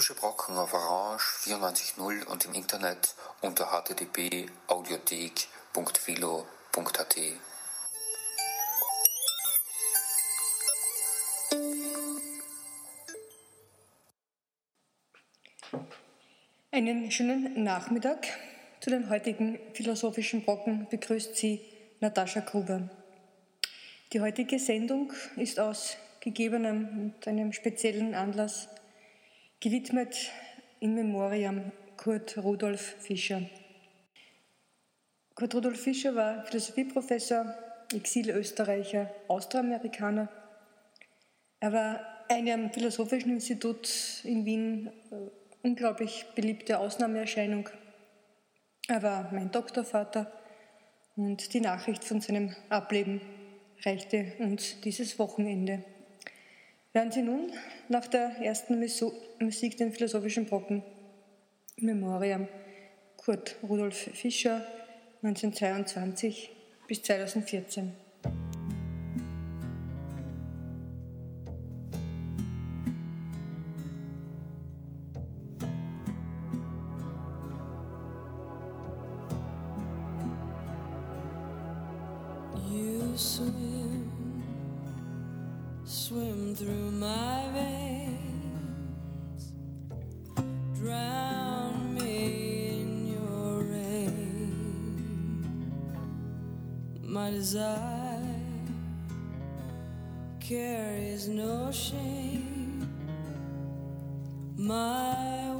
Philosophische Brocken auf Orange 94.0 und im Internet unter http://audiothek.philo.at. Einen schönen Nachmittag. Zu den heutigen philosophischen Brocken begrüßt Sie Natascha Gruber. Die heutige Sendung ist aus gegebenem und einem speziellen Anlass gewidmet in Memoriam Kurt Rudolf Fischer. Kurt Rudolf Fischer war Philosophieprofessor, Exilösterreicher, Austroamerikaner. Er war eine am Philosophischen Institut in Wien äh, unglaublich beliebte Ausnahmeerscheinung. Er war mein Doktorvater und die Nachricht von seinem Ableben reichte uns dieses Wochenende. Hören Sie nun nach der ersten Musik den philosophischen Brocken Memoriam Kurt Rudolf Fischer 1922 bis 2014. drown me in your rain. My desire carries no shame. My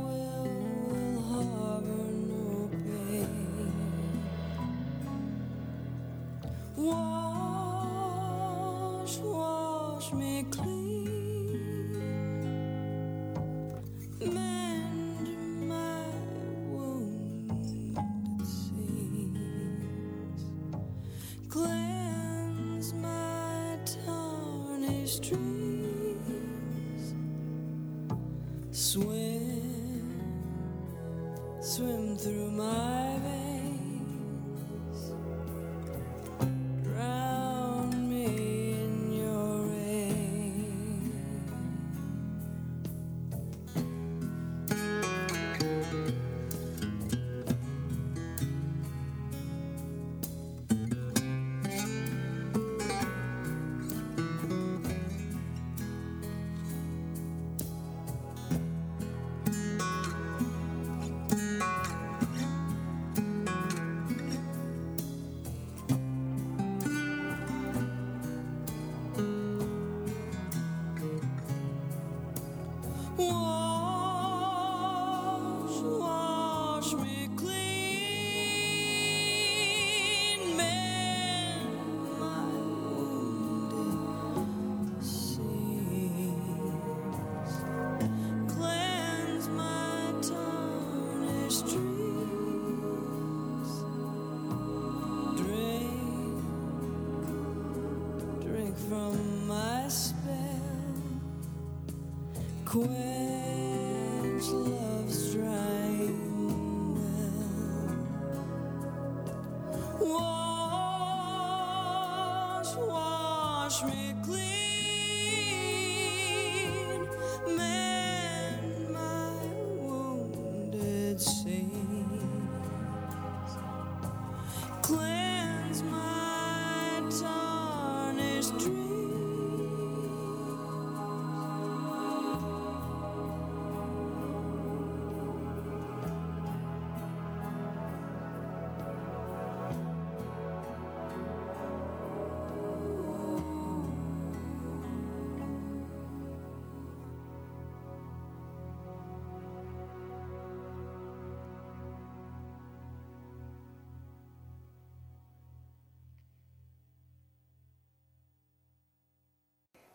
away.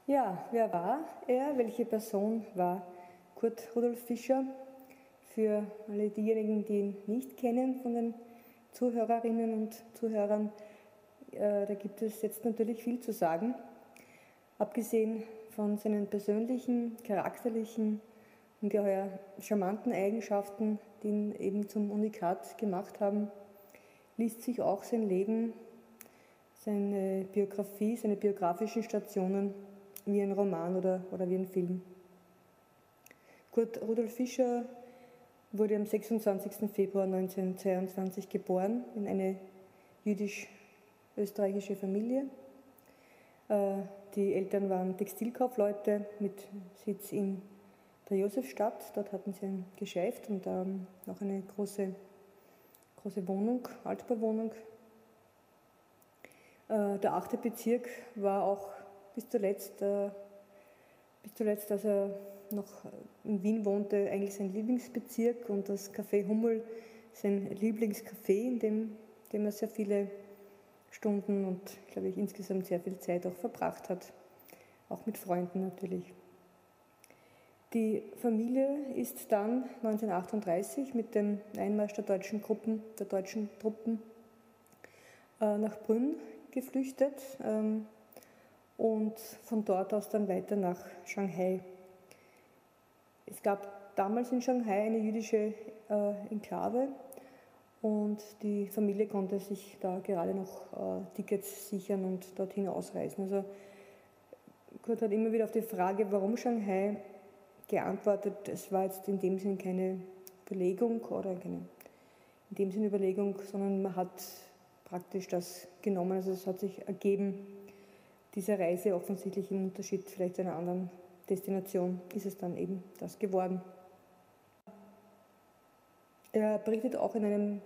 Ja, wer war er? Welche Person war Kurt Rudolf Fischer? Für alle diejenigen, die ihn nicht kennen von den Zuhörerinnen und Zuhörern, äh, da gibt es jetzt natürlich viel zu sagen. Abgesehen von seinen persönlichen, charakterlichen, ungeheuer charmanten Eigenschaften, die ihn eben zum Unikat gemacht haben, liest sich auch sein Leben, seine Biografie, seine biografischen Stationen wie ein Roman oder, oder wie ein Film. Kurt Rudolf Fischer wurde am 26. Februar 1922 geboren in eine jüdisch-österreichische Familie. Äh, die Eltern waren Textilkaufleute mit Sitz in der Josefstadt. Dort hatten sie ein Geschäft und ähm, noch eine große, große Wohnung, Altbauwohnung. Äh, der achte Bezirk war auch bis zuletzt, äh, bis zuletzt, als er noch in Wien wohnte, eigentlich sein Lieblingsbezirk und das Café Hummel sein Lieblingscafé, in dem, dem er sehr viele Stunden und, glaube ich, insgesamt sehr viel Zeit auch verbracht hat. Auch mit Freunden natürlich. Die Familie ist dann 1938 mit dem Einmarsch der deutschen Gruppen, der deutschen Truppen äh, nach Brünn geflüchtet ähm, und von dort aus dann weiter nach Shanghai. Es gab damals in Shanghai eine jüdische äh, Enklave und die Familie konnte sich da gerade noch äh, Tickets sichern und dorthin ausreisen. Also Kurt hat immer wieder auf die Frage, warum Shanghai, geantwortet, es war jetzt in dem Sinn keine Überlegung oder keine in dem Sinn Überlegung, sondern man hat praktisch das genommen. Also es hat sich ergeben, diese Reise offensichtlich im Unterschied vielleicht zu einer anderen Destination ist es dann eben das geworden. Er berichtet auch in einem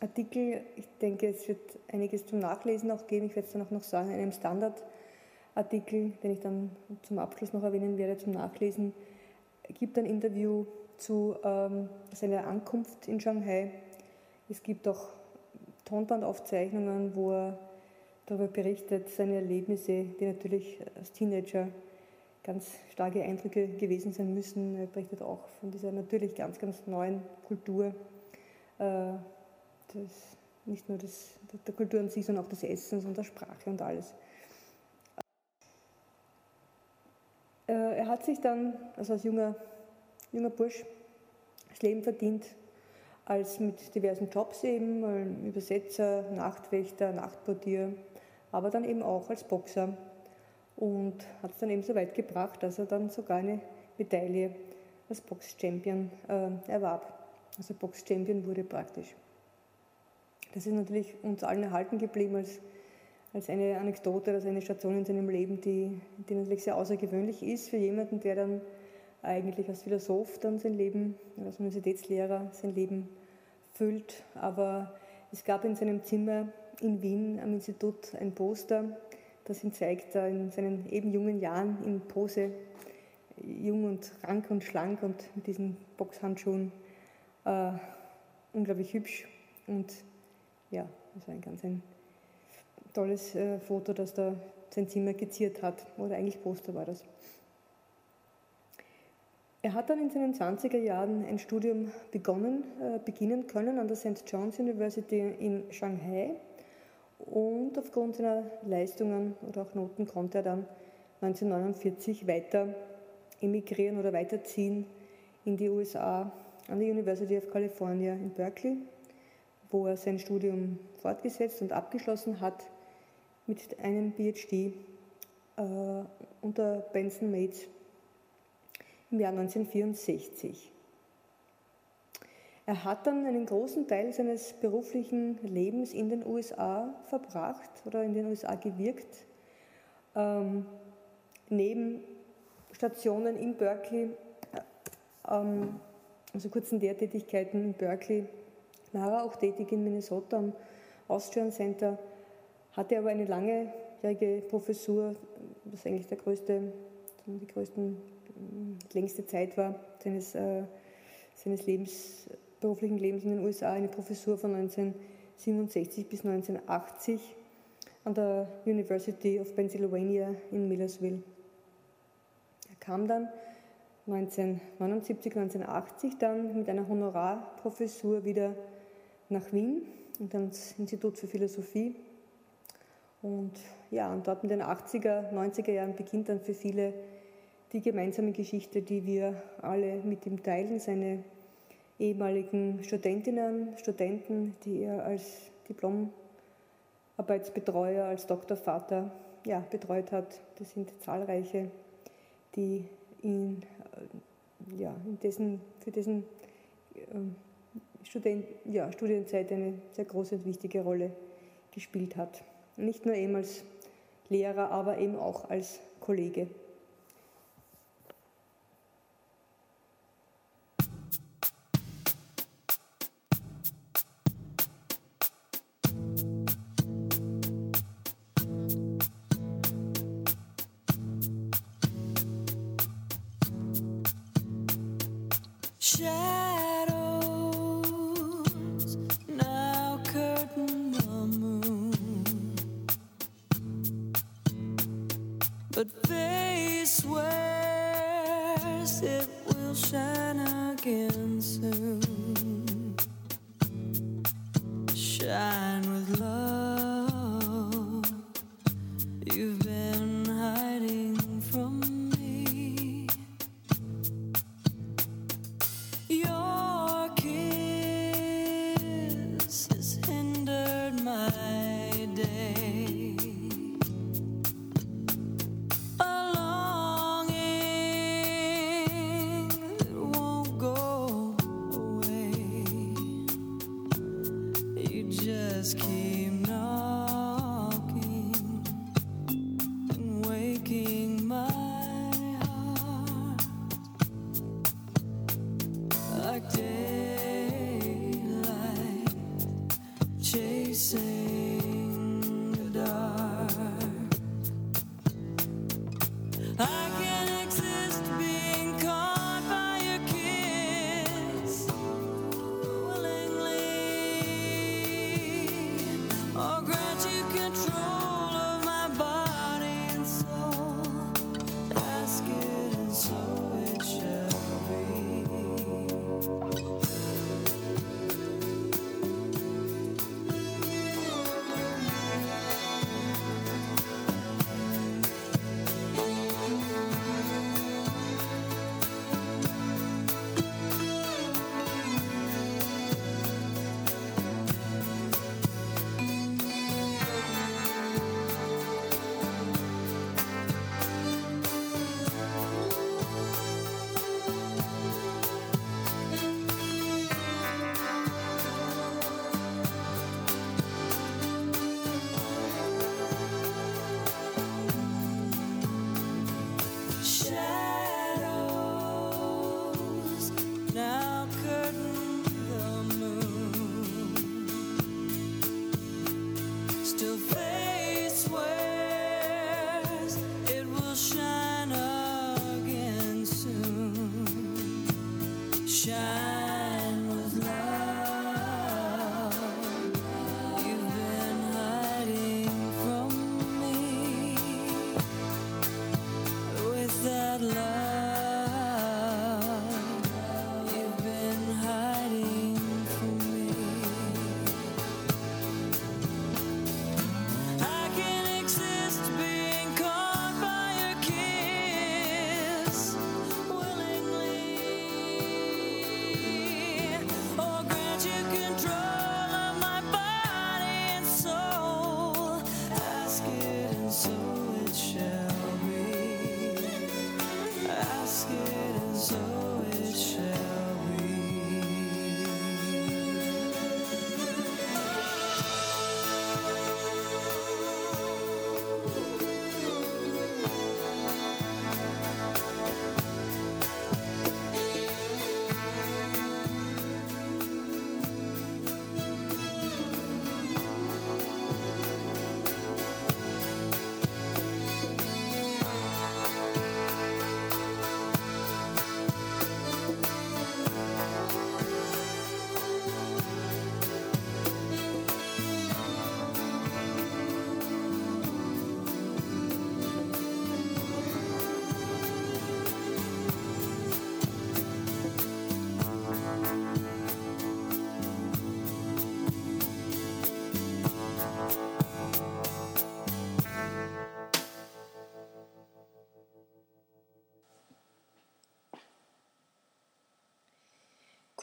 Artikel, ich denke, es wird einiges zum Nachlesen auch geben, ich werde es dann auch noch sagen, in einem Standardartikel, den ich dann zum Abschluss noch erwähnen werde, zum Nachlesen, gibt ein Interview zu ähm, seiner Ankunft in Shanghai. Es gibt auch Tonbandaufzeichnungen, wo er darüber berichtet, seine Erlebnisse, die natürlich als Teenager ganz starke Eindrücke gewesen sein müssen. Er berichtet auch von dieser natürlich ganz, ganz neuen Kultur. Äh, das, nicht nur das, der Kultur an sich, sondern auch des Essens und der Sprache und alles. Äh, er hat sich dann, also als junger, junger Bursch, das Leben verdient als mit diversen Jobs eben, Übersetzer, Nachtwächter, Nachtportier, aber dann eben auch als Boxer und hat es dann eben so weit gebracht, dass er dann sogar eine Medaille als Box-Champion äh, erwarb. Also Box-Champion wurde praktisch. Das ist natürlich uns allen erhalten geblieben als, als eine Anekdote, als eine Station in seinem Leben, die, die natürlich sehr außergewöhnlich ist für jemanden, der dann eigentlich als Philosoph dann sein Leben, als Universitätslehrer sein Leben füllt. Aber es gab in seinem Zimmer in Wien am Institut ein Poster, das ihn zeigt, in seinen eben jungen Jahren in Pose, jung und rank und schlank und mit diesen Boxhandschuhen, äh, unglaublich hübsch. Und ja, das war ein ganz ein tolles äh, Foto, das da sein Zimmer geziert hat. Oder eigentlich Poster war das. Er hat dann in seinen 20er Jahren ein Studium begonnen, äh, beginnen können an der St. John's University in Shanghai und aufgrund seiner Leistungen oder auch Noten konnte er dann 1949 weiter emigrieren oder weiterziehen in die USA an die University of California in Berkeley, wo er sein Studium fortgesetzt und abgeschlossen hat mit einem PhD äh, unter Benson Mates im Jahr 1964. Er hat dann einen großen Teil seines beruflichen Lebens in den USA verbracht oder in den USA gewirkt. Ähm, neben Stationen in Berkeley, äh, ähm, also kurzen Lehrtätigkeiten in Berkeley, war er auch tätig in Minnesota am Austrian Center, hatte aber eine langjährige Professur, was eigentlich der größte, die größten längste Zeit war seines, äh, seines Lebens, beruflichen Lebens in den USA, eine Professur von 1967 bis 1980 an der University of Pennsylvania in Millersville. Er kam dann 1979, 1980 dann mit einer Honorarprofessur wieder nach Wien und ans Institut für Philosophie. Und ja, und dort in den 80er, 90er Jahren beginnt dann für viele die gemeinsame Geschichte, die wir alle mit ihm teilen, seine ehemaligen Studentinnen, Studenten, die er als Diplomarbeitsbetreuer, als Doktorvater ja, betreut hat. Das sind zahlreiche, die ihn ja, in dessen, für dessen äh, Student, ja, Studienzeit eine sehr große und wichtige Rolle gespielt hat. Nicht nur eben als Lehrer, aber eben auch als Kollege.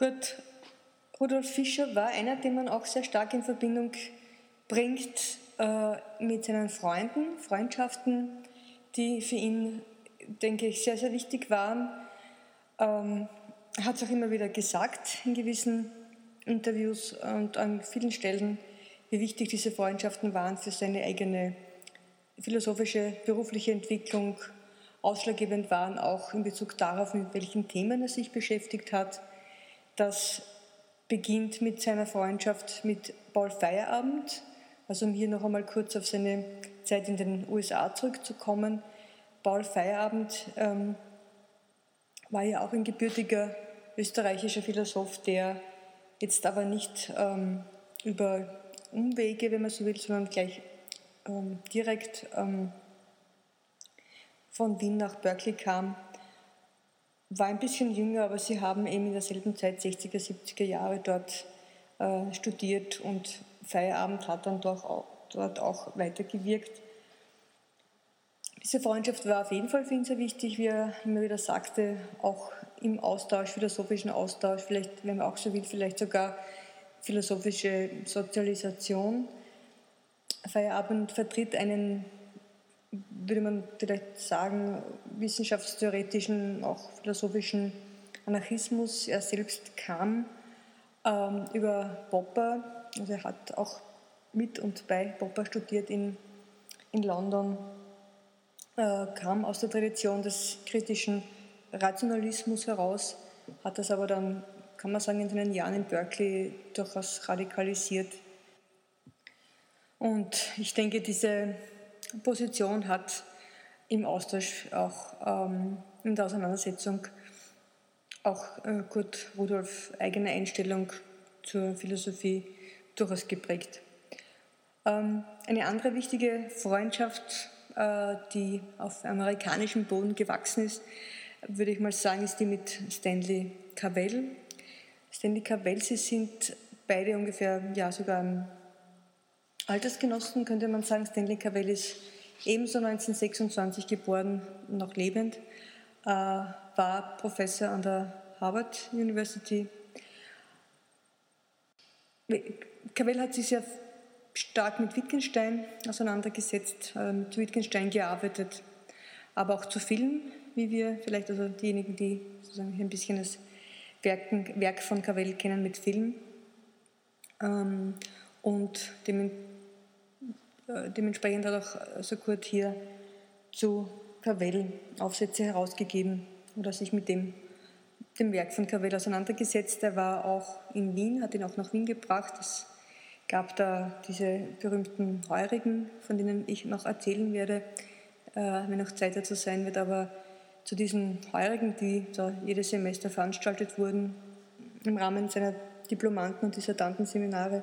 Kurt Rudolf Fischer war einer, den man auch sehr stark in Verbindung bringt äh, mit seinen Freunden, Freundschaften, die für ihn, denke ich, sehr, sehr wichtig waren. Ähm, er hat es auch immer wieder gesagt in gewissen Interviews und an vielen Stellen, wie wichtig diese Freundschaften waren für seine eigene philosophische berufliche Entwicklung, ausschlaggebend waren auch in Bezug darauf, mit welchen Themen er sich beschäftigt hat. Das beginnt mit seiner Freundschaft mit Paul Feierabend, also um hier noch einmal kurz auf seine Zeit in den USA zurückzukommen. Paul Feierabend ähm, war ja auch ein gebürtiger österreichischer Philosoph, der jetzt aber nicht ähm, über Umwege, wenn man so will, sondern gleich ähm, direkt ähm, von Wien nach Berkeley kam. War ein bisschen jünger, aber sie haben eben in derselben Zeit, 60er, 70er Jahre, dort äh, studiert und Feierabend hat dann doch auch, dort auch weitergewirkt. Diese Freundschaft war auf jeden Fall für ihn sehr wichtig, wie er immer wieder sagte, auch im Austausch, philosophischen Austausch, vielleicht, wenn man auch so will, vielleicht sogar philosophische Sozialisation. Feierabend vertritt einen, würde man vielleicht sagen, wissenschaftstheoretischen, auch philosophischen Anarchismus. Er selbst kam ähm, über Popper, also er hat auch mit und bei Popper studiert in, in London äh, kam aus der Tradition des kritischen Rationalismus heraus, hat das aber dann, kann man sagen, in seinen Jahren in Berkeley durchaus radikalisiert. Und ich denke, diese Position hat im Austausch auch ähm, in der Auseinandersetzung auch äh, Kurt Rudolf eigene Einstellung zur Philosophie durchaus geprägt. Ähm, eine andere wichtige Freundschaft äh, die auf amerikanischem Boden gewachsen ist, würde ich mal sagen, ist die mit Stanley Cavell. Stanley Cavell, sie sind beide ungefähr, ja sogar Altersgenossen, könnte man sagen. Stanley Cavell ist ebenso 1926 geboren, noch lebend, äh, war Professor an der Harvard University. Cavell hat sich sehr stark mit Wittgenstein auseinandergesetzt, äh, mit Wittgenstein gearbeitet, aber auch zu Film, wie wir vielleicht, also diejenigen, die sozusagen ein bisschen das Werk von Cavell kennen mit Film. Ähm, und dem, äh, dementsprechend hat auch so Kurt hier zu Cavell Aufsätze herausgegeben oder sich mit dem, dem Werk von Cavell auseinandergesetzt. Er war auch in Wien, hat ihn auch nach Wien gebracht. Das gab da diese berühmten Heurigen, von denen ich noch erzählen werde, äh, wenn noch Zeit dazu sein wird. Aber zu diesen Heurigen, die da jedes Semester veranstaltet wurden, im Rahmen seiner Diplomanten- und Dissertantenseminare,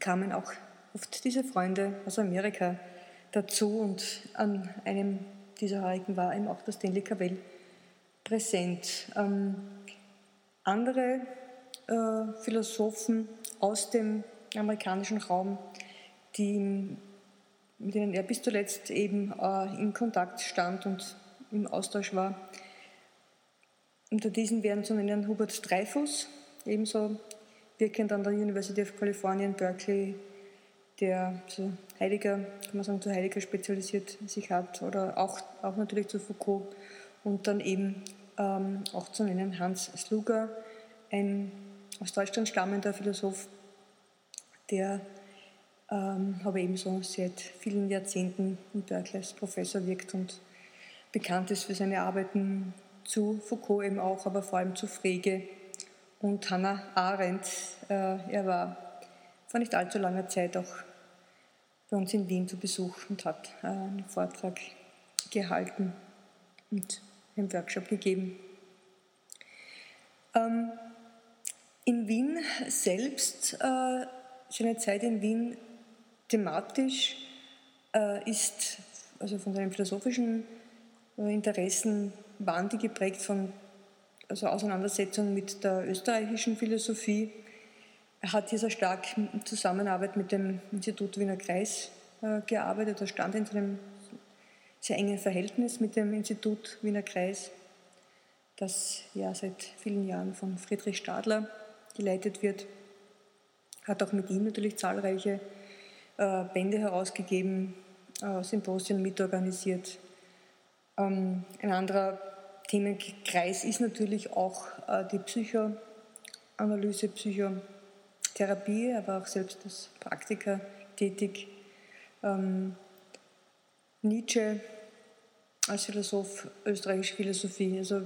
kamen auch oft diese Freunde aus Amerika dazu. Und an einem dieser Heurigen war eben auch das Stanley Cavell präsent. Ähm, andere äh, Philosophen aus dem amerikanischen Raum, die, mit denen er bis zuletzt eben äh, in Kontakt stand und im Austausch war. Unter diesen wären zu nennen Hubert Dreyfus, ebenso wirkend an der University of California in Berkeley, der zu Heiliger, kann man sagen, zu Heiliger spezialisiert sich hat, oder auch, auch natürlich zu Foucault. Und dann eben ähm, auch zu nennen Hans Sluger, ein aus Deutschland stammender Philosoph, der ähm, aber ebenso seit vielen Jahrzehnten in Berkeley als Professor wirkt und bekannt ist für seine Arbeiten zu Foucault eben auch, aber vor allem zu Frege und Hannah Arendt. Äh, er war vor nicht allzu langer Zeit auch bei uns in Wien zu Besuch und hat äh, einen Vortrag gehalten und einen Workshop gegeben. Ähm, in Wien selbst, äh, seine Zeit in Wien thematisch äh, ist, also von seinen philosophischen Interessen, waren die geprägt von also Auseinandersetzung mit der österreichischen Philosophie. Hat hier sehr stark in Zusammenarbeit mit dem Institut Wiener Kreis äh, gearbeitet. Er stand in einem sehr engen Verhältnis mit dem Institut Wiener Kreis, das ja seit vielen Jahren von Friedrich Stadler geleitet wird. Hat auch mit ihm natürlich zahlreiche äh, Bände herausgegeben, äh, Symposien mitorganisiert. Ähm, ein anderer Themenkreis ist natürlich auch die Psychoanalyse, Psychotherapie, aber auch selbst als Praktiker tätig. Ähm, Nietzsche als Philosoph, österreichische Philosophie. Also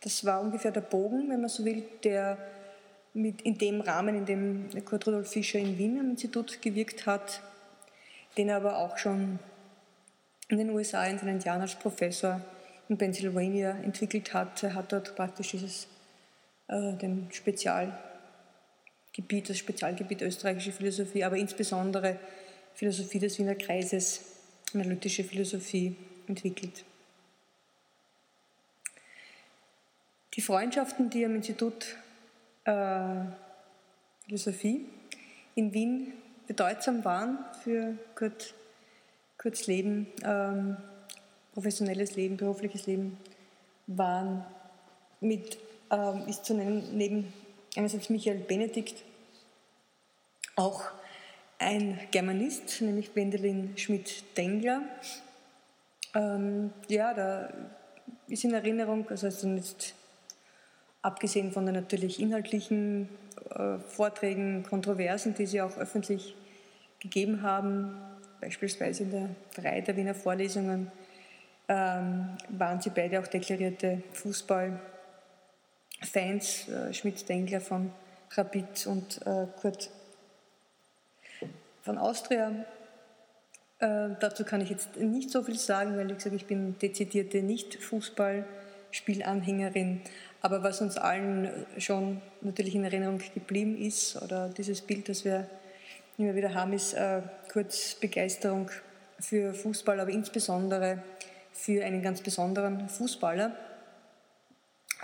das war ungefähr der Bogen, wenn man so will, der mit in dem Rahmen, in dem Kurt Rudolf Fischer in Wien am Institut gewirkt hat, den er aber auch schon in den USA in seinen Jahren als Professor in Pennsylvania entwickelt hat. Er hat dort praktisch dieses äh, dem Spezialgebiet, das Spezialgebiet österreichische Philosophie, aber insbesondere Philosophie des Wiener Kreises, analytische Philosophie entwickelt. Die Freundschaften, die am Institut äh, Philosophie in Wien bedeutsam waren für Kurt, Kurts Leben, ähm, professionelles Leben, berufliches Leben, waren mit, ähm, ist zu nennen, neben einerseits Michael Benedikt auch ein Germanist, nämlich Wendelin Schmidt-Dengler. Ähm, ja, da ist in Erinnerung, also jetzt abgesehen von den natürlich inhaltlichen äh, Vorträgen, Kontroversen, die sie auch öffentlich gegeben haben, beispielsweise in der Reihe der Wiener Vorlesungen, ähm, waren sie beide auch deklarierte Fußballfans, äh, Schmidt-Dengler von Rapid und äh, Kurt von Austria. Äh, dazu kann ich jetzt nicht so viel sagen, weil ich sage, ich bin dezidierte Nicht-Fußballspielanhängerin. Aber was uns allen schon natürlich in Erinnerung geblieben ist, oder dieses Bild, das wir immer wieder haben, ist äh, kurz Begeisterung für Fußball, aber insbesondere für einen ganz besonderen Fußballer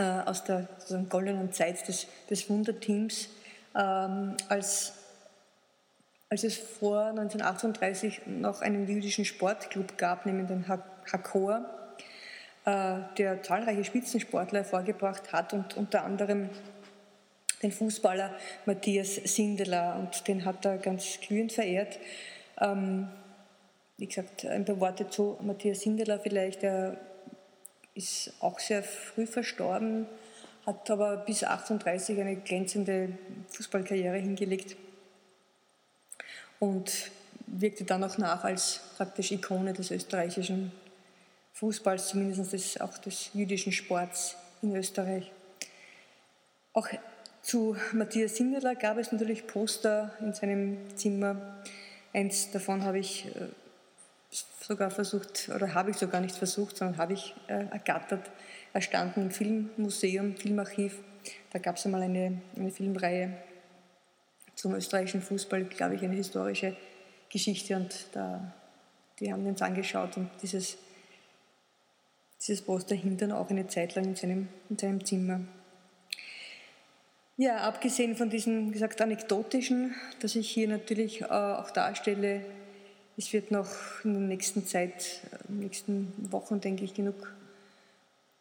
äh, aus der goldenen Zeit des, des Wunderteams, ähm, als, als es vor 1938 noch einen jüdischen Sportclub gab, nämlich den Hakor äh, der zahlreiche Spitzensportler hervorgebracht hat und unter anderem den Fußballer Matthias Sindeler und den hat er ganz glühend verehrt. Ähm, wie gesagt, ein paar Worte zu Matthias Sindeler vielleicht. Er ist auch sehr früh verstorben, hat aber bis 38 eine glänzende Fußballkarriere hingelegt und wirkte dann auch nach als praktisch Ikone des österreichischen Fußballs, zumindest des, auch des jüdischen Sports in Österreich. Auch zu Matthias Sindeler gab es natürlich Poster in seinem Zimmer. Eins davon habe ich äh, sogar versucht, oder habe ich sogar nicht versucht, sondern habe ich äh, ergattert. Er stand im Filmmuseum, Filmarchiv. Da gab es einmal eine, eine Filmreihe zum österreichischen Fußball, glaube ich, eine historische Geschichte. Und da, die haben uns angeschaut und dieses dieses Poster hing dann auch eine Zeit lang in seinem, in seinem Zimmer. Ja, abgesehen von diesem, wie gesagt, anekdotischen, das ich hier natürlich äh, auch darstelle, es wird noch in der nächsten Zeit, in den nächsten Wochen, denke ich, genug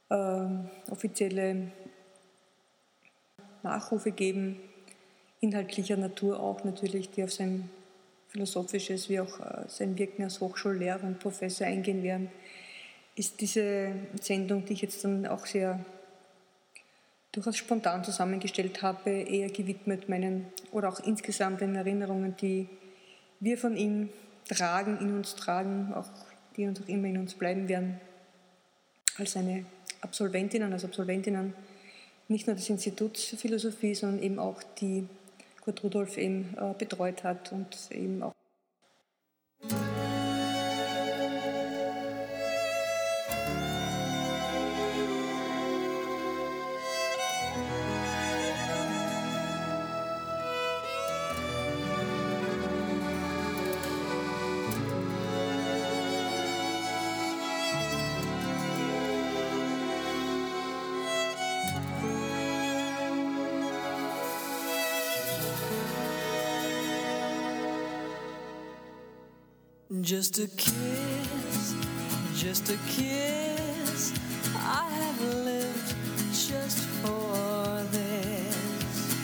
äh, offizielle Nachrufe geben, inhaltlicher Natur auch natürlich, die auf sein philosophisches wie auch äh, sein Wirken als Hochschullehrer und Professor eingehen werden. Ist diese Sendung, die ich jetzt dann auch sehr durchaus spontan zusammengestellt habe, eher gewidmet meinen oder auch insgesamt den Erinnerungen, die wir von ihm tragen, in uns tragen, auch die uns auch immer in uns bleiben werden, als seine Absolventinnen, als Absolventinnen nicht nur des Instituts für Philosophie, sondern eben auch die Kurt Rudolf eben äh, betreut hat und eben auch Just a kiss, just a kiss. I have lived just for this.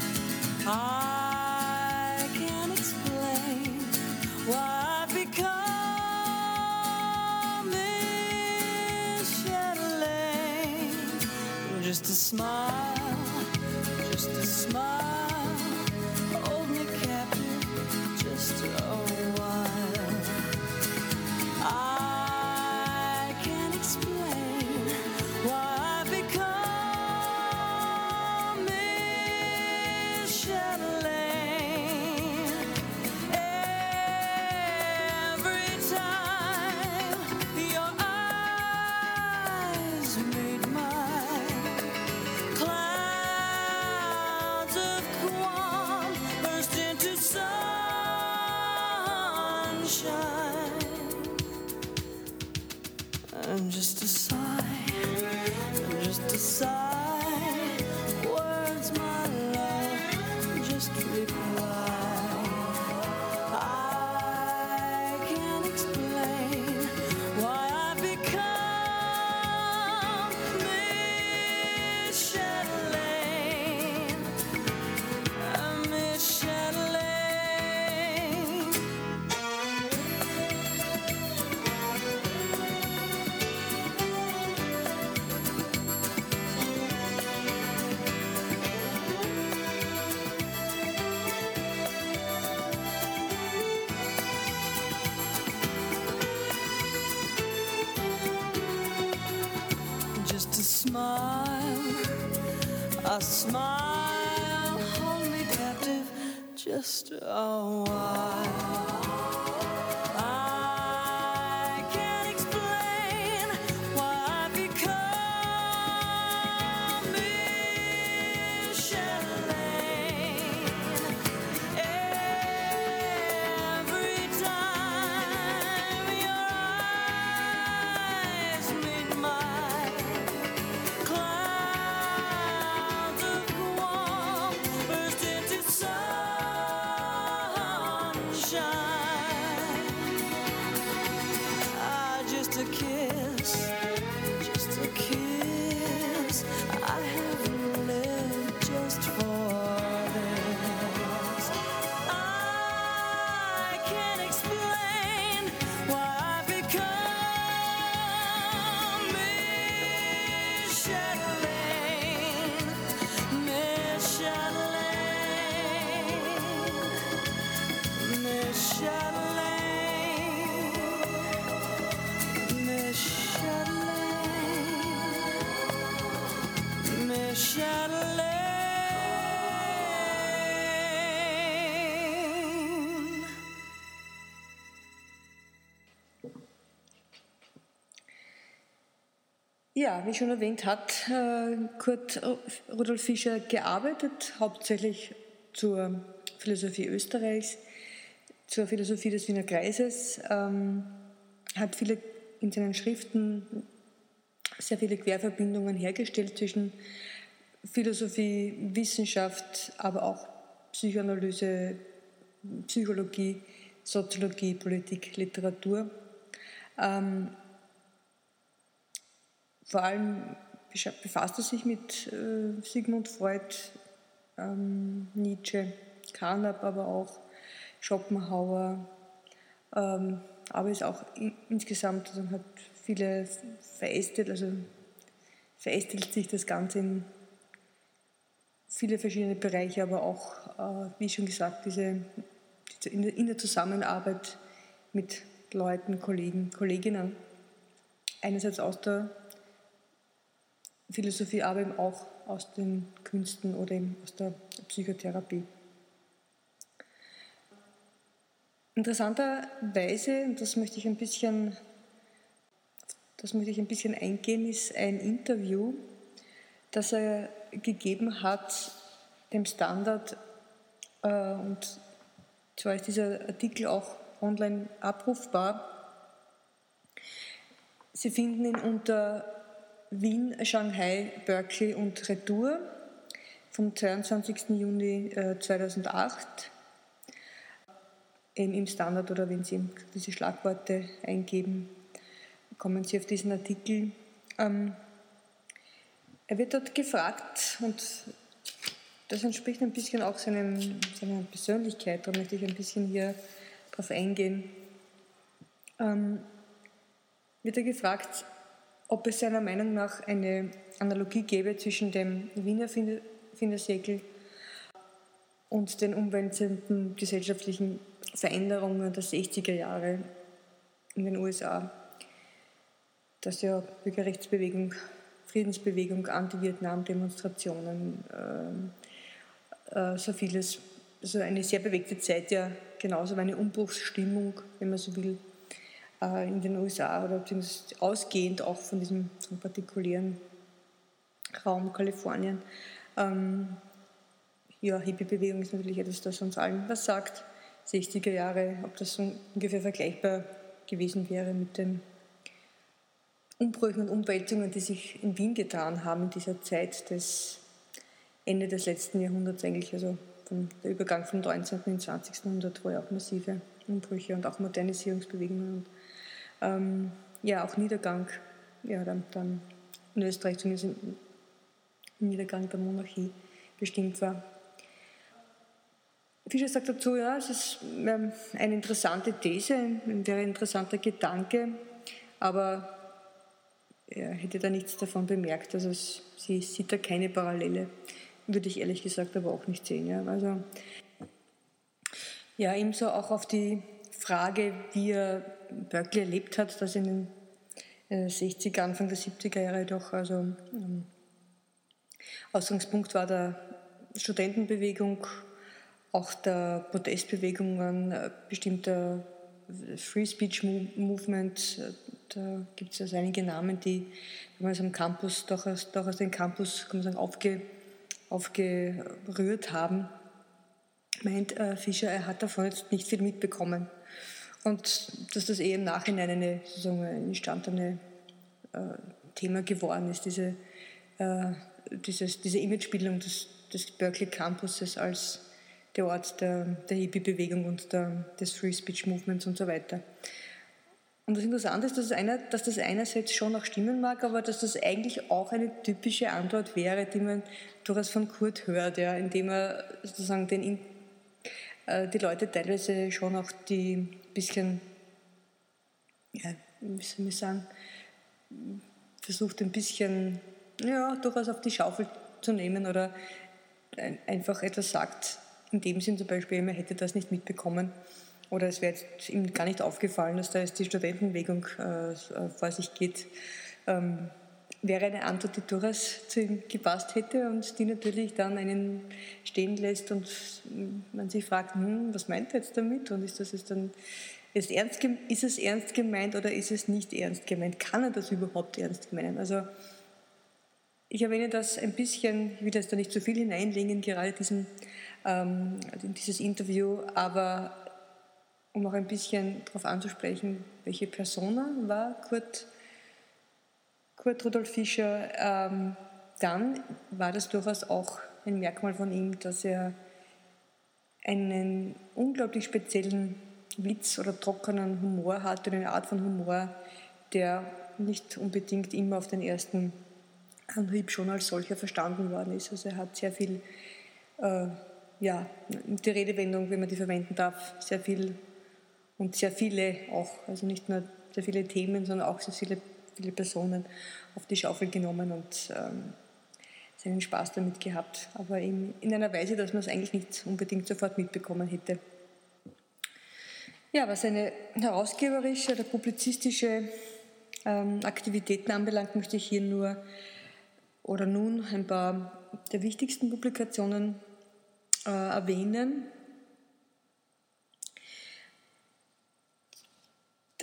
I can't explain why I've become this. Just a smile, a smile, Ja, wie schon erwähnt, hat äh, Kurt Rudolf Fischer gearbeitet, hauptsächlich zur Philosophie Österreichs, zur Philosophie des Wiener Kreises, ähm, hat viele in seinen Schriften sehr viele Querverbindungen hergestellt zwischen Philosophie, Wissenschaft, aber auch Psychoanalyse, Psychologie, Soziologie, Politik, Literatur. Ähm, vor allem befasst er sich mit äh, Sigmund Freud, ähm, Nietzsche, Carnap, aber auch Schopenhauer, ähm, aber ist auch in, insgesamt also hat viele verästelt, also verästelt sich das Ganze in viele verschiedene Bereiche, aber auch, äh, wie schon gesagt, diese, in, in der Zusammenarbeit mit Leuten, Kollegen, Kolleginnen, einerseits aus der Philosophie, aber eben auch aus den Künsten oder eben aus der Psychotherapie. Interessanterweise, und das möchte ich ein bisschen, das möchte ich ein bisschen eingehen, ist ein Interview, das er gegeben hat dem Standard äh, und zwar ist dieser Artikel auch online abrufbar. Sie finden ihn unter Wien, Shanghai, Berkeley und Retour vom 22. Juni äh, 2008 eben im Standard oder wenn Sie diese Schlagworte eingeben, kommen Sie auf diesen Artikel. Ähm, er wird dort gefragt und das entspricht ein bisschen auch seinem, seiner Persönlichkeit, da möchte ich ein bisschen hier drauf eingehen. Ähm, wird er gefragt, ob es seiner Meinung nach eine Analogie gäbe zwischen dem Wiener Findersäkel und den umwälzenden gesellschaftlichen Veränderungen der 60er Jahre in den USA, dass ja Bürgerrechtsbewegung, Friedensbewegung, Anti-Vietnam-Demonstrationen, äh, äh, so vieles, also eine sehr bewegte Zeit, ja genauso eine Umbruchsstimmung, wenn man so will, äh, in den USA oder beziehungsweise ausgehend auch von diesem partikulären Raum Kalifornien. Ähm, ja, Hippie-Bewegung ist natürlich etwas, das uns allen was sagt. 60er Jahre, ob das so ungefähr vergleichbar gewesen wäre mit den Umbrüchen und Umwälzungen, die sich in Wien getan haben in dieser Zeit des Ende des letzten Jahrhunderts eigentlich, also von der Übergang vom 19. ins 20. Jahrhundert, wo ja auch massive Umbrüche und auch Modernisierungsbewegungen und ähm, ja auch Niedergang, ja dann, dann in Österreich zumindest Niedergang der Monarchie bestimmt war. Fischer sagt dazu, ja, es ist ähm, eine interessante These, ein sehr interessanter Gedanke, aber er hätte da nichts davon bemerkt. Also es, sie sieht da keine Parallele, würde ich ehrlich gesagt aber auch nicht sehen. Ja. Also, ja, ebenso auch auf die Frage, wie er Berkeley erlebt hat, dass in den 60er, äh, Anfang der 70er Jahre doch also ähm, Ausgangspunkt war der Studentenbewegung auch der Protestbewegungen äh, bestimmter Free Speech Movement, äh, da gibt es also einige Namen, die damals am Campus, doch aus, doch aus dem Campus kann man sagen, aufge, aufgerührt haben, meint äh, Fischer, er hat davon jetzt nicht viel mitbekommen. Und dass das eher im Nachhinein eine sozusagen entstandene äh, Thema geworden ist, diese, äh, dieses, diese Imagebildung des, des Berkeley Campuses als der Ort der, der Hippie-Bewegung und der, des Free Speech Movements und so weiter. Und das Interessante ist, dass, einer, dass das einerseits schon auch stimmen mag, aber dass das eigentlich auch eine typische Antwort wäre, die man durchaus von Kurt hört, ja, indem er sozusagen den, die Leute teilweise schon auch die bisschen, ja, wie soll ich sagen, versucht ein bisschen, ja, durchaus auf die Schaufel zu nehmen oder einfach etwas sagt, in dem Sinn zum Beispiel, man hätte das nicht mitbekommen oder es wäre ihm gar nicht aufgefallen, dass da jetzt die Studentenbewegung äh, äh, vor sich geht, ähm, wäre eine Antwort, die durchaus zu ihm gepasst hätte und die natürlich dann einen stehen lässt und man sich fragt, hm, was meint er jetzt damit und ist das jetzt dann ist, ernst, ist es ernst gemeint oder ist es nicht ernst gemeint? Kann er das überhaupt ernst meinen? Also ich erwähne das ein bisschen, ich will jetzt da nicht zu viel hineinlegen, gerade diesen ähm, dieses Interview, aber um auch ein bisschen darauf anzusprechen, welche Persona war Kurt, Kurt Rudolf Fischer, ähm, dann war das durchaus auch ein Merkmal von ihm, dass er einen unglaublich speziellen Witz oder trockenen Humor hatte, eine Art von Humor, der nicht unbedingt immer auf den ersten Anhieb schon als solcher verstanden worden ist. Also er hat sehr viel äh, ja, die Redewendung, wenn man die verwenden darf, sehr viel und sehr viele auch, also nicht nur sehr viele Themen, sondern auch sehr viele, viele Personen auf die Schaufel genommen und ähm, seinen Spaß damit gehabt, aber in, in einer Weise, dass man es eigentlich nicht unbedingt sofort mitbekommen hätte. Ja, was seine herausgeberische oder publizistische ähm, Aktivitäten anbelangt, möchte ich hier nur oder nun ein paar der wichtigsten Publikationen äh, erwähnen.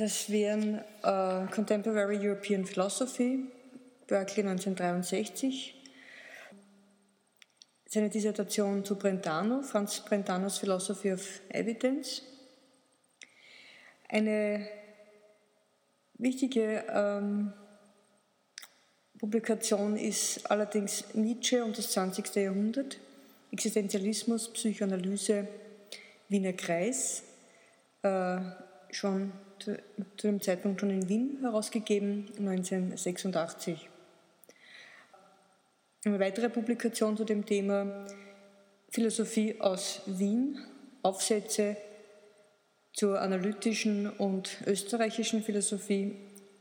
Das wären äh, Contemporary European Philosophy, Berkeley 1963, seine Dissertation zu Brentano, Franz Brentanos Philosophy of Evidence, eine wichtige ähm, Publikation ist allerdings Nietzsche und das 20. Jahrhundert. Existenzialismus, Psychoanalyse, Wiener Kreis, äh, schon zu, dem Zeitpunkt schon in Wien herausgegeben, 1986. Eine weitere Publikation zu dem Thema Philosophie aus Wien, Aufsätze zur analytischen und österreichischen Philosophie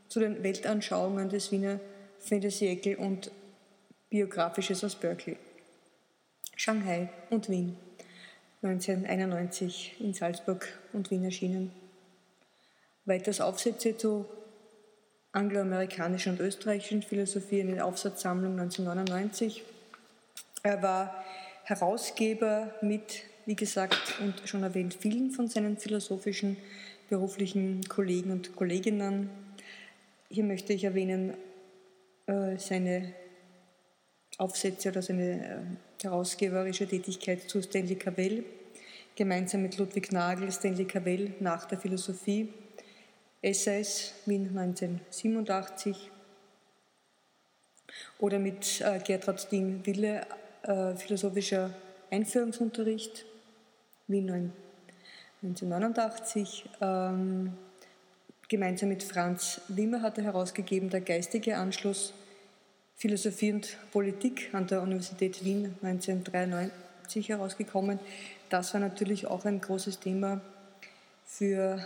zu den Weltanschauungen des Wiener Fedesiekl und Biografisches aus Berkeley. Shanghai und Wien, 1991 in Salzburg und Wien erschienen. Weiters Aufsätze zu angloamerikanischen und österreichischen Philosophie in der Aufsatzsammlung 1999. Er war Herausgeber mit, wie gesagt und schon erwähnt, vielen von seinen philosophischen beruflichen Kollegen und Kolleginnen. Hier möchte ich erwähnen äh, seine Aufsätze oder seine äh, herausgeberische Tätigkeit zu Stanley Cavell, gemeinsam mit Ludwig Nagel, Stanley Cavell nach der Philosophie, Essays, Wien 1987, oder mit äh, Gertrud Ding Wille, äh, philosophischer Einführungsunterricht, Wien 1989. Ähm, gemeinsam mit Franz Wimmer hat er herausgegeben, Der geistige Anschluss Philosophie und Politik an der Universität Wien 1993 herausgekommen. Das war natürlich auch ein großes Thema für,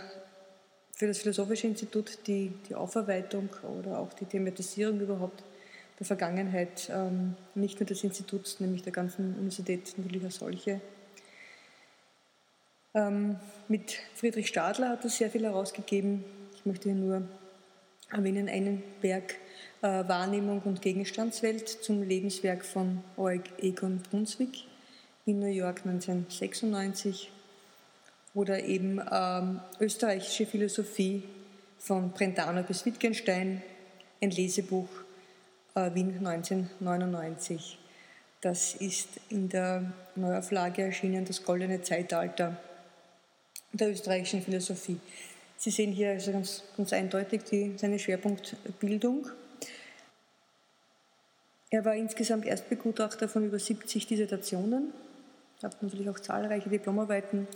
für das Philosophische Institut, die, die Aufarbeitung oder auch die Thematisierung überhaupt der Vergangenheit, ähm, nicht nur des Instituts, nämlich der ganzen Universität natürlich als solche. Ähm, mit Friedrich Stadler hat er sehr viel herausgegeben. Ich möchte hier nur erwähnen einen Werk, äh, Wahrnehmung und Gegenstandswelt zum Lebenswerk von Egon Brunswick in New York 1996 oder eben ähm, österreichische Philosophie von Brentano bis Wittgenstein, ein Lesebuch äh, Wien 1999. Das ist in der Neuauflage erschienen, das goldene Zeitalter der österreichischen Philosophie. Sie sehen hier also ganz, ganz eindeutig die, seine Schwerpunktbildung. Er war insgesamt Erstbegutachter von über 70 Dissertationen, hat natürlich auch zahlreiche Diplomarbeiten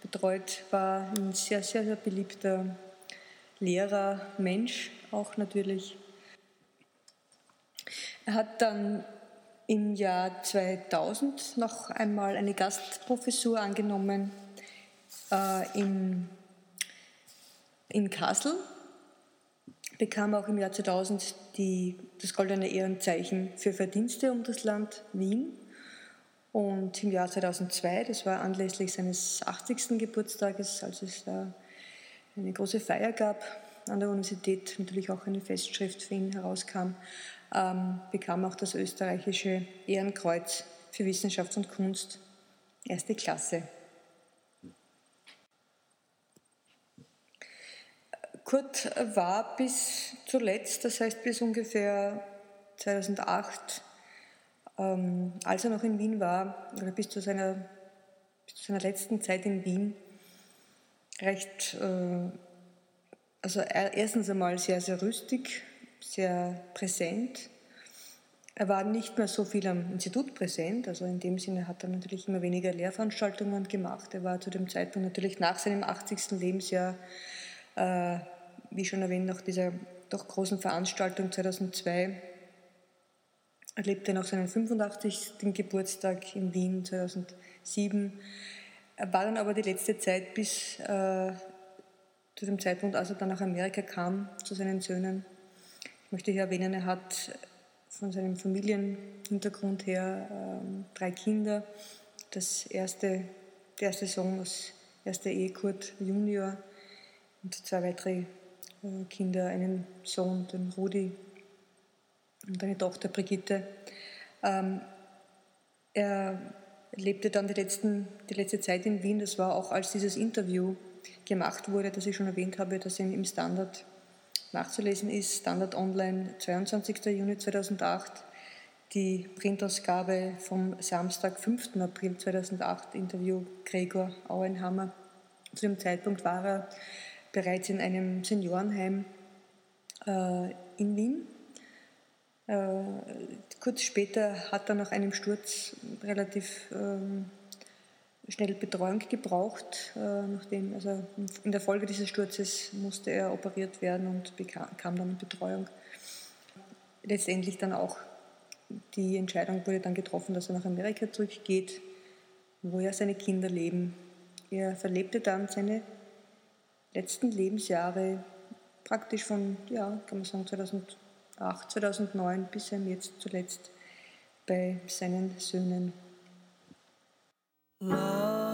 betreut, war ein sehr, sehr, sehr beliebter Lehrer, Mensch auch natürlich. Er hat dann im Jahr 2000 noch einmal eine Gastprofessur angenommen äh, in, in Kassel, bekam auch im Jahr 2000 die, das Goldene Ehrenzeichen für Verdienste um das Land Wien. Und im Jahr 2002, das war anlässlich seines 80. Geburtstages, als es da eine große Feier gab an der Universität, natürlich auch eine Festschrift für ihn herauskam, ähm, bekam auch das österreichische Ehrenkreuz für Wissenschaft und Kunst erste Klasse. Kurt war bis zuletzt, das heißt bis ungefähr 2008, ähm, als er noch in Wien war, oder bis zu seiner, bis zu seiner letzten Zeit in Wien, recht, äh, also erstens einmal sehr, sehr rüstig, sehr präsent. Er war nicht mehr so viel am Institut präsent, also in dem Sinne hat er natürlich immer weniger Lehrveranstaltungen gemacht. Er war zu dem Zeitpunkt natürlich nach seinem 80. Lebensjahr, äh, wie schon erwähnt, nach dieser doch großen Veranstaltung 2002 erlebte noch seinen 85. Geburtstag in Wien 2007. Er war dann aber die letzte Zeit bis äh, zu dem Zeitpunkt, als er dann nach Amerika kam, zu seinen Söhnen, ich möchte hier erwähnen, er hat von seinem Familienhintergrund her ähm, drei Kinder. Das erste, der erste Sohn aus erster Ehe, Kurt Junior, und zwei weitere äh, Kinder, einen Sohn, den Rudi, und eine Tochter, Brigitte. Ähm, er lebte dann die, letzten, die letzte Zeit in Wien. Das war auch, als dieses Interview gemacht wurde, das ich schon erwähnt habe, das im Standard nachzulesen ist, Standard Online, 22. Juni 2008, die Printausgabe vom Samstag, 5. April 2008, Interview Gregor Auenhammer. Zu dem Zeitpunkt war er bereits in einem Seniorenheim äh, in Wien. Äh, kurz später hat er nach einem Sturz relativ ähm, schnell Betreuung gebraucht. Äh, nachdem, also in der Folge dieses Sturzes musste er operiert werden und bekam, kam dann Betreuung. Letztendlich dann auch die Entscheidung wurde dann getroffen, dass er nach Amerika zurückgeht, wo ja seine Kinder leben. Er verlebte dann seine letzten Lebensjahre praktisch von, ja, kann man sagen, 2008, 2009 bis jetzt zuletzt bei seinen Söhnen. Love,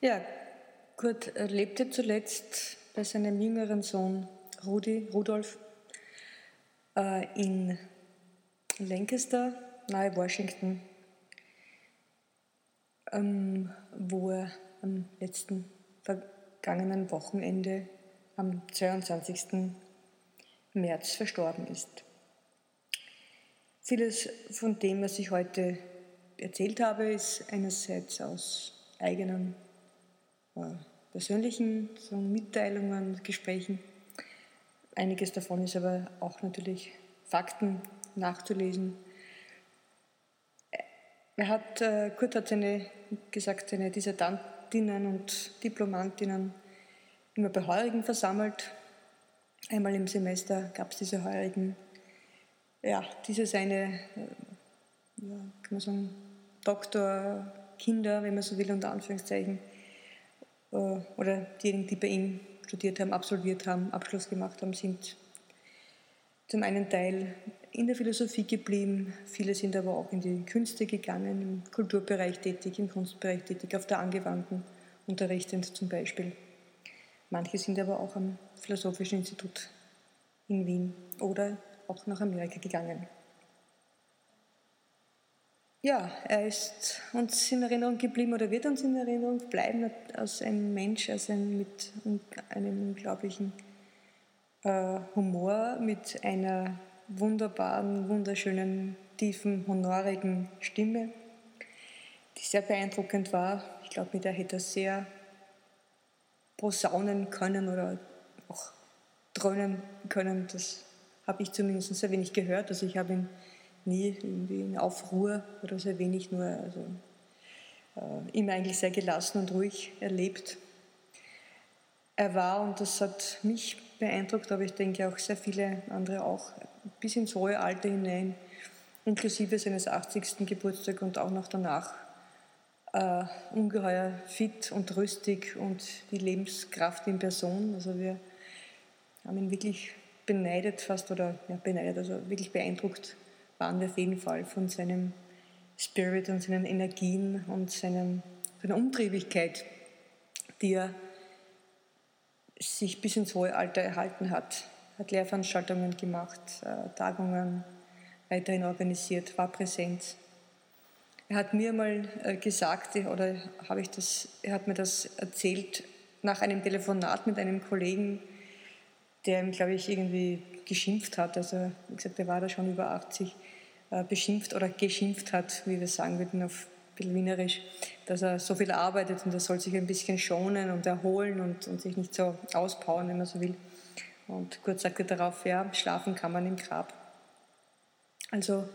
Ja, Kurt lebte zuletzt bei seinem jüngeren Sohn Rudi, Rudolf äh, in Lancaster, nahe Washington, ähm, wo er am letzten vergangenen Wochenende am 22. März verstorben ist. Vieles von dem, was ich heute erzählt habe, ist einerseits aus eigenen äh, persönlichen so Mitteilungen, Gesprächen. Einiges davon ist aber auch natürlich Fakten nachzulesen. Er hat, äh, Kurt hat seine, gesagt, seine Dissertantinnen und Diplomantinnen immer bei Heurigen versammelt. Einmal im Semester gab es diese Heurigen. Ja, diese seine, äh, ja, kann man sagen, Doktorkinder, wenn man so will, unter Anführungszeichen, äh, oder diejenigen, die bei ihm studiert haben, absolviert haben, Abschluss gemacht haben, sind zum einen Teil in der Philosophie geblieben, viele sind aber auch in die Künste gegangen, im Kulturbereich tätig, im Kunstbereich tätig, auf der angewandten unterrichtend zum Beispiel. Manche sind aber auch am Philosophischen Institut in Wien oder auch nach Amerika gegangen. Ja, er ist uns in Erinnerung geblieben oder wird uns in Erinnerung bleiben als ein Mensch, als ein mit einem unglaublichen äh, Humor, mit einer wunderbaren, wunderschönen, tiefen, honorigen Stimme, die sehr beeindruckend war. Ich glaube, mit der hätte er sehr posaunen können oder auch dröhnen können. Das habe ich zumindest sehr wenig gehört. Also ich habe ihn nie irgendwie in Aufruhr oder sehr wenig nur, also äh, immer eigentlich sehr gelassen und ruhig erlebt. Er war, und das hat mich beeindruckt, aber ich denke auch sehr viele andere auch, bis ins hohe Alter hinein, inklusive seines 80. Geburtstags und auch noch danach, äh, ungeheuer fit und rüstig und die Lebenskraft in Person. Also wir haben ihn wirklich beneidet fast oder ja, beneidet, also wirklich beeindruckt waren wir auf jeden Fall von seinem Spirit und seinen Energien und seinem, seiner Umtriebigkeit, die er sich bis ins hohe Alter erhalten hat. Hat Lehrveranstaltungen gemacht, äh, Tagungen weiterhin organisiert, war präsent. Er hat mir mal äh, gesagt, oder habe ich das, er hat mir das erzählt nach einem Telefonat mit einem Kollegen, der ihm, glaube ich, irgendwie geschimpft hat. Also, wie gesagt, er war da schon über 80, äh, beschimpft oder geschimpft hat, wie wir sagen würden auf Wienerisch, dass er so viel arbeitet und er soll sich ein bisschen schonen und erholen und, und sich nicht so auspowern, wenn man so will. Und kurz sagte darauf, ja, schlafen kann man im Grab. Also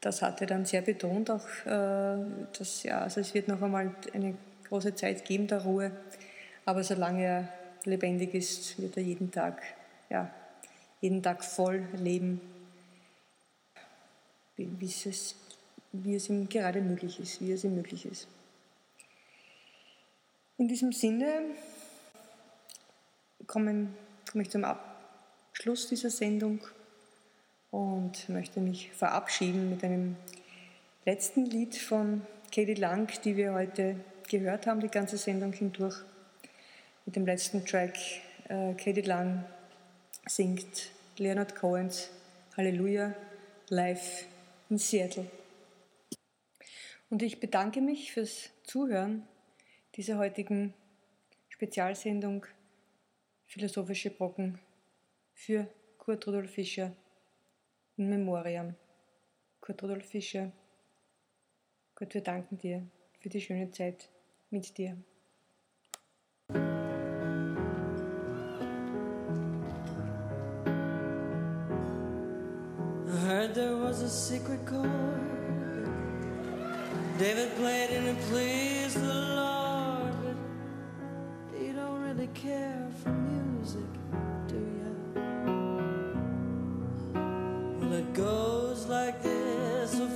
das hat er dann sehr betont, auch äh, dass, ja, also es wird noch einmal eine große Zeit geben der Ruhe, aber solange er lebendig ist, wird er jeden Tag, ja, jeden Tag voll leben, wie, es wie es ihm gerade möglich ist, wie es ihm möglich ist. In diesem Sinne komme, komme ich zum Abschluss dieser Sendung und möchte mich verabschieden mit einem letzten Lied von Katie Lang, die wir heute gehört haben, die ganze Sendung hindurch. Mit dem letzten Track äh, Katie Lang singt Leonard Cohens Halleluja live in Seattle. Und ich bedanke mich fürs Zuhören dieser heutigen Spezialsendung Philosophische Brocken für Kurt Rudolf Fischer in Memoriam. Kurt Rudolf Fischer, Gott, wir danken dir für die schöne Zeit mit dir. A secret chord David played and it pleased the Lord, but you don't really care for music, do you? Well, it goes like this: a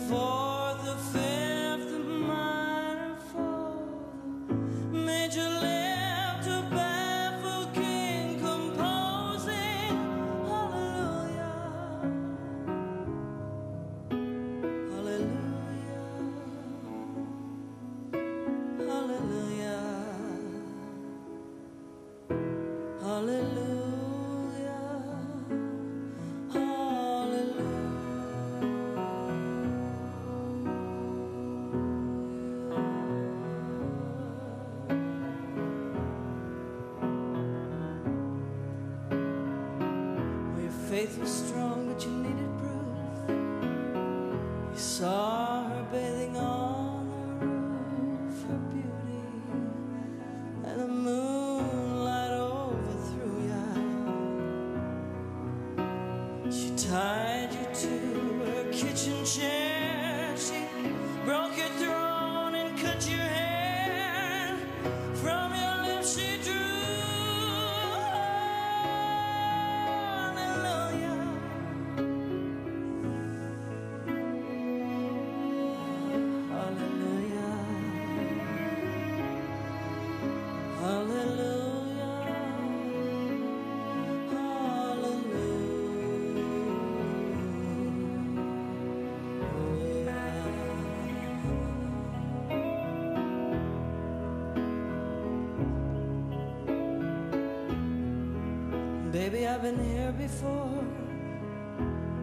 I've been here before.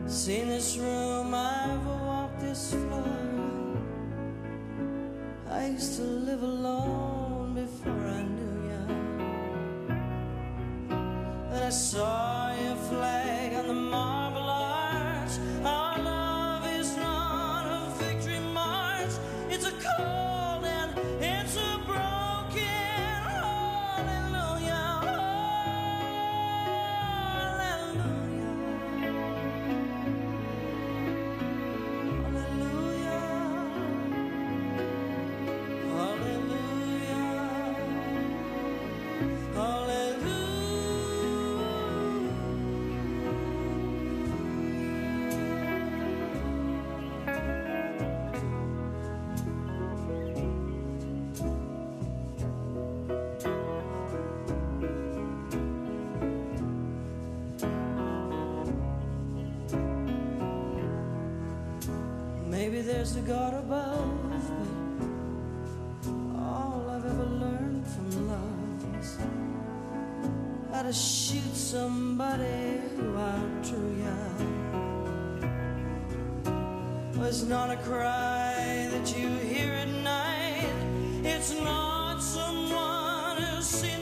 Seen this room, I've walked this floor. I used to live alone before I knew you And I saw your flag but all I've ever learned from love is how to shoot somebody who I'm too young. Well, it's not a cry that you hear at night. It's not someone who's seen.